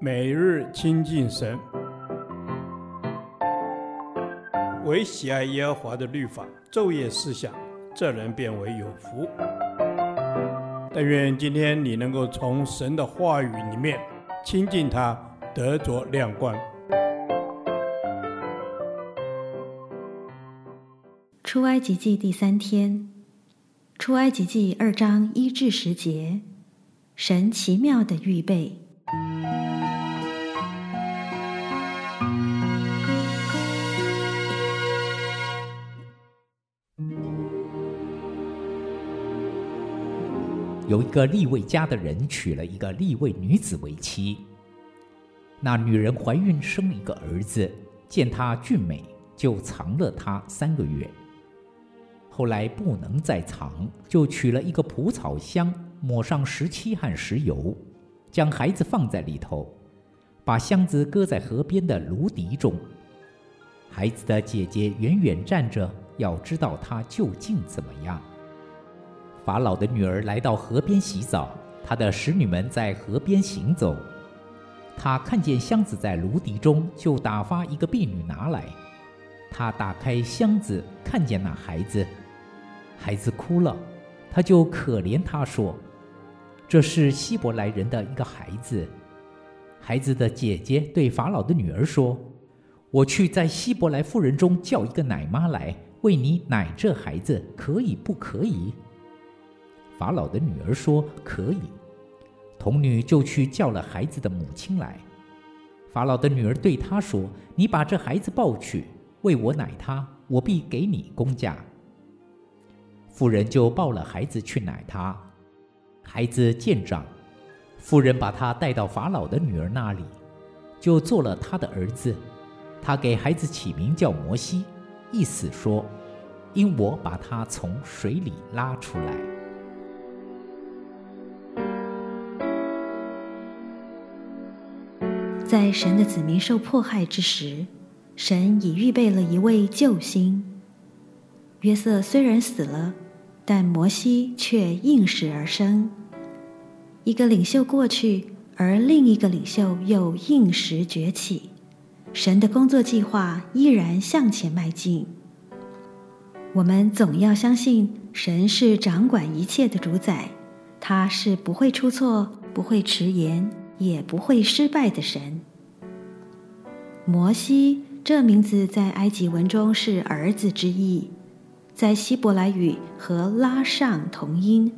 每日亲近神，唯喜爱耶和华的律法，昼夜思想，这人便为有福。但愿今天你能够从神的话语里面亲近他，得着亮光。出埃及记第三天，出埃及记二章一至十节，神奇妙的预备。有一个利未家的人娶了一个利未女子为妻，那女人怀孕生了一个儿子，见他俊美，就藏了他三个月。后来不能再藏，就取了一个蒲草箱，抹上石漆和石油，将孩子放在里头，把箱子搁在河边的芦荻中。孩子的姐姐远远站着，要知道他究竟怎么样。法老的女儿来到河边洗澡，她的使女们在河边行走。她看见箱子在芦笛中，就打发一个婢女拿来。她打开箱子，看见那孩子，孩子哭了，她就可怜他说：“这是希伯来人的一个孩子。”孩子的姐姐对法老的女儿说：“我去在希伯来妇人中叫一个奶妈来，为你奶这孩子，可以不可以？”法老的女儿说：“可以。”童女就去叫了孩子的母亲来。法老的女儿对她说：“你把这孩子抱去，为我奶他，我必给你工价。”妇人就抱了孩子去奶他。孩子渐长，妇人把他带到法老的女儿那里，就做了他的儿子。他给孩子起名叫摩西，意思说：“因我把他从水里拉出来。”在神的子民受迫害之时，神已预备了一位救星。约瑟虽然死了，但摩西却应时而生。一个领袖过去，而另一个领袖又应时崛起。神的工作计划依然向前迈进。我们总要相信，神是掌管一切的主宰，他是不会出错、不会迟延，也不会失败的神。摩西这名字在埃及文中是儿子之意，在希伯来语和拉上同音，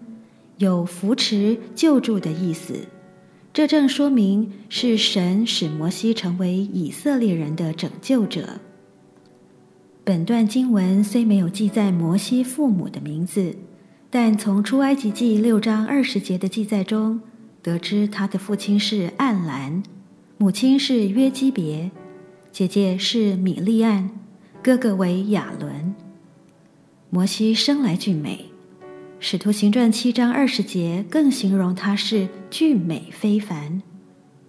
有扶持、救助的意思。这正说明是神使摩西成为以色列人的拯救者。本段经文虽没有记载摩西父母的名字，但从出埃及记六章二十节的记载中得知，他的父亲是暗兰，母亲是约基别。姐姐是米利暗，哥哥为亚伦。摩西生来俊美，《使徒行传》七章二十节更形容他是俊美非凡。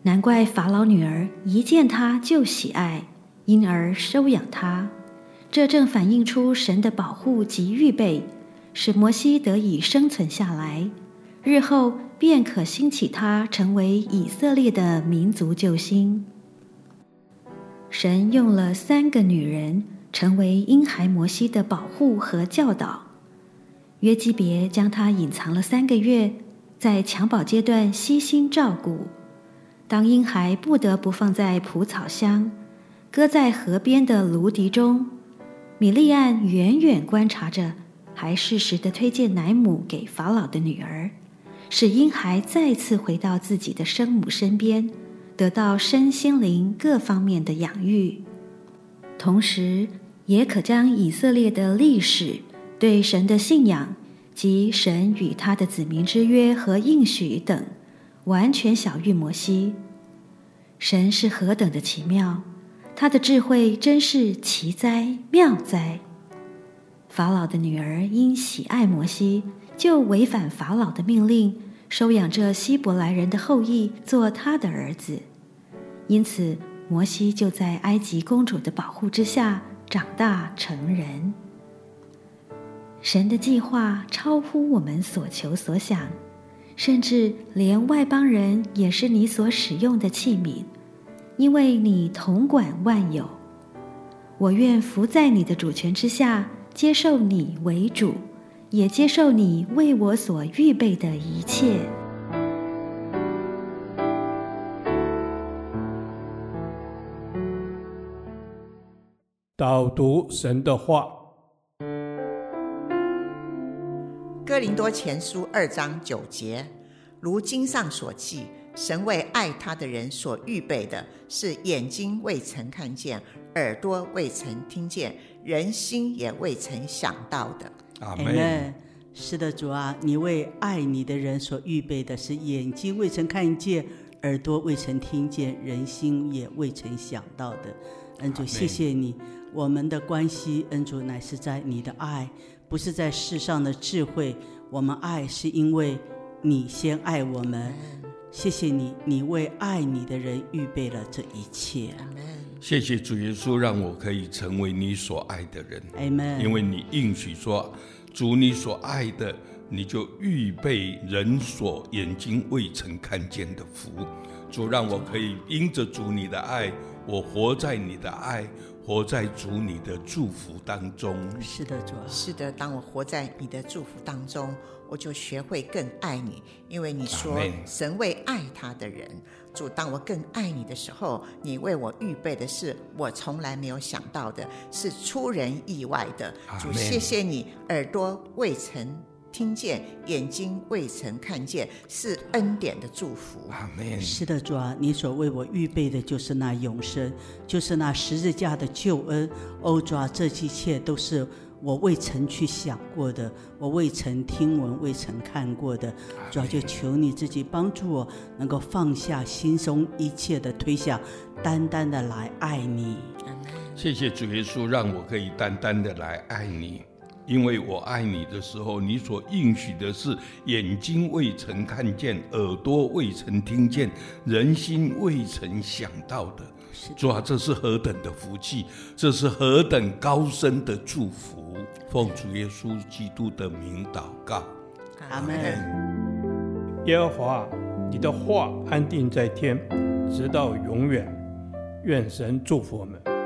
难怪法老女儿一见他就喜爱，因而收养他。这正反映出神的保护及预备，使摩西得以生存下来，日后便可兴起他成为以色列的民族救星。神用了三个女人，成为婴孩摩西的保护和教导。约基别将他隐藏了三个月，在襁褓阶段悉心照顾。当婴孩不得不放在蒲草箱，搁在河边的芦荻中，米利暗远远观察着，还适时地推荐奶母给法老的女儿，使婴孩再次回到自己的生母身边。得到身心灵各方面的养育，同时也可将以色列的历史、对神的信仰及神与他的子民之约和应许等，完全晓諭摩西。神是何等的奇妙，他的智慧真是奇哉妙哉！法老的女儿因喜爱摩西，就违反法老的命令。收养这希伯来人的后裔做他的儿子，因此摩西就在埃及公主的保护之下长大成人。神的计划超乎我们所求所想，甚至连外邦人也是你所使用的器皿，因为你统管万有。我愿服在你的主权之下，接受你为主，也接受你为我所预备的一切。导读神的话，《哥林多前书》二章九节，如经上所记，神为爱他的人所预备的，是眼睛未曾看见，耳朵未曾听见，人心也未曾想到的。阿门。是的，主啊，你为爱你的人所预备的，是眼睛未曾看见，耳朵未曾听见，人心也未曾想到的。恩主，谢谢你。我们的关系，恩主乃是在你的爱，不是在世上的智慧。我们爱是因为你先爱我们。谢谢你，你为爱你的人预备了这一切。谢谢主耶稣，让我可以成为你所爱的人。Amen。因为你应许说，主你所爱的，你就预备人所眼睛未曾看见的福。主让我可以因着主你的爱，我活在你的爱。活在主你的祝福当中。是的，主。是的，当我活在你的祝福当中，我就学会更爱你，因为你说神为爱他的人。主，当我更爱你的时候，你为我预备的是我从来没有想到的，是出人意外的。主，谢谢你，耳朵未曾。听见，眼睛未曾看见，是恩典的祝福。阿门。是的，主啊，你所为我预备的就是那永生，就是那十字架的救恩。哦，主啊，这一切都是我未曾去想过的，我未曾听闻、未曾看过的。主啊，就求你自己帮助我，能够放下心中一切的推想，单单的来爱你。谢谢主耶稣，让我可以单单的来爱你。因为我爱你的时候，你所应许的是眼睛未曾看见，耳朵未曾听见，人心未曾想到的。主啊，这是何等的福气，这是何等高深的祝福。奉主耶稣基督的名祷告，阿门。耶和华，你的话安定在天，直到永远。愿神祝福我们。